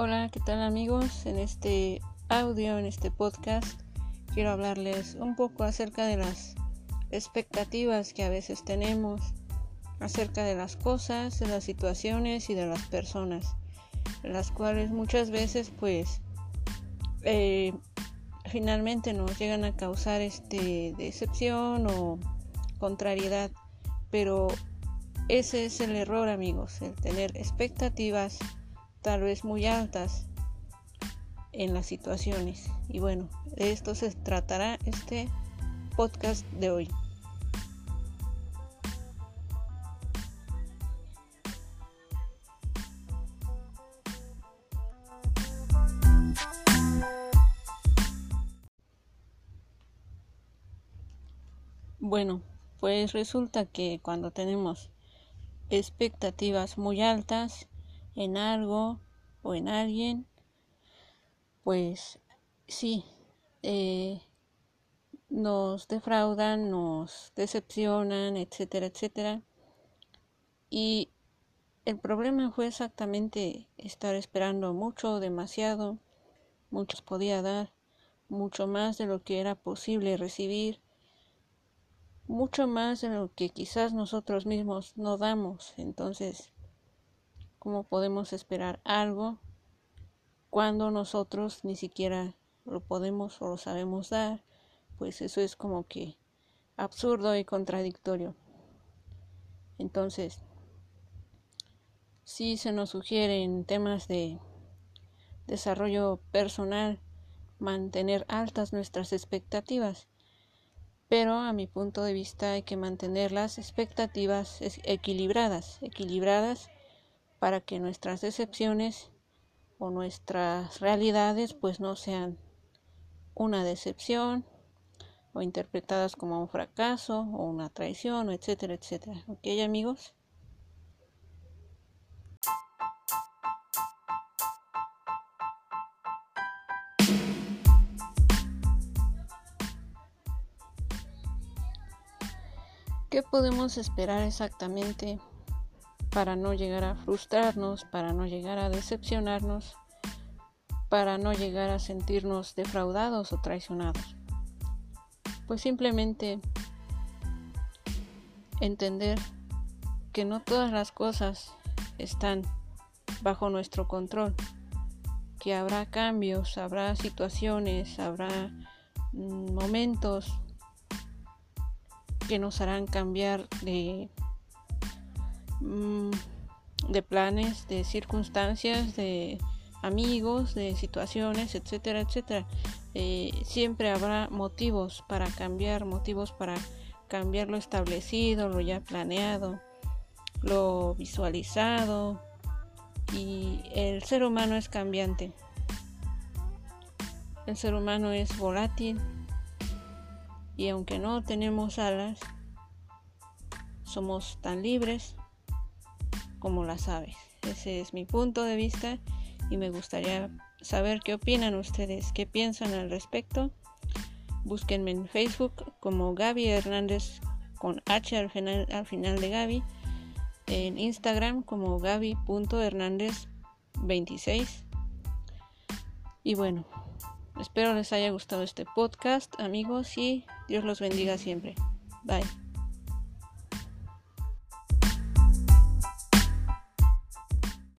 Hola, ¿qué tal amigos? En este audio, en este podcast, quiero hablarles un poco acerca de las expectativas que a veces tenemos acerca de las cosas, de las situaciones y de las personas, las cuales muchas veces pues eh, finalmente nos llegan a causar este decepción o contrariedad, pero ese es el error amigos, el tener expectativas tal vez muy altas en las situaciones. Y bueno, de esto se tratará este podcast de hoy. Bueno, pues resulta que cuando tenemos expectativas muy altas, en algo o en alguien, pues sí, eh, nos defraudan, nos decepcionan, etcétera, etcétera. Y el problema fue exactamente estar esperando mucho, demasiado, muchos podía dar, mucho más de lo que era posible recibir, mucho más de lo que quizás nosotros mismos no damos. Entonces, ¿Cómo podemos esperar algo cuando nosotros ni siquiera lo podemos o lo sabemos dar? Pues eso es como que absurdo y contradictorio. Entonces, sí se nos sugiere en temas de desarrollo personal mantener altas nuestras expectativas, pero a mi punto de vista hay que mantener las expectativas equilibradas, equilibradas para que nuestras decepciones o nuestras realidades pues no sean una decepción o interpretadas como un fracaso o una traición, etcétera, etcétera. ¿Ok, amigos? ¿Qué podemos esperar exactamente para no llegar a frustrarnos, para no llegar a decepcionarnos, para no llegar a sentirnos defraudados o traicionados. Pues simplemente entender que no todas las cosas están bajo nuestro control, que habrá cambios, habrá situaciones, habrá mm, momentos que nos harán cambiar de Mm, de planes, de circunstancias, de amigos, de situaciones, etcétera, etcétera. Eh, siempre habrá motivos para cambiar, motivos para cambiar lo establecido, lo ya planeado, lo visualizado. Y el ser humano es cambiante. El ser humano es volátil. Y aunque no tenemos alas, somos tan libres como las aves. Ese es mi punto de vista y me gustaría saber qué opinan ustedes, qué piensan al respecto. Búsquenme en Facebook como Gaby Hernández con H al final, al final de Gaby. En Instagram como Gaby.hernández26. Y bueno, espero les haya gustado este podcast, amigos, y Dios los bendiga siempre. Bye.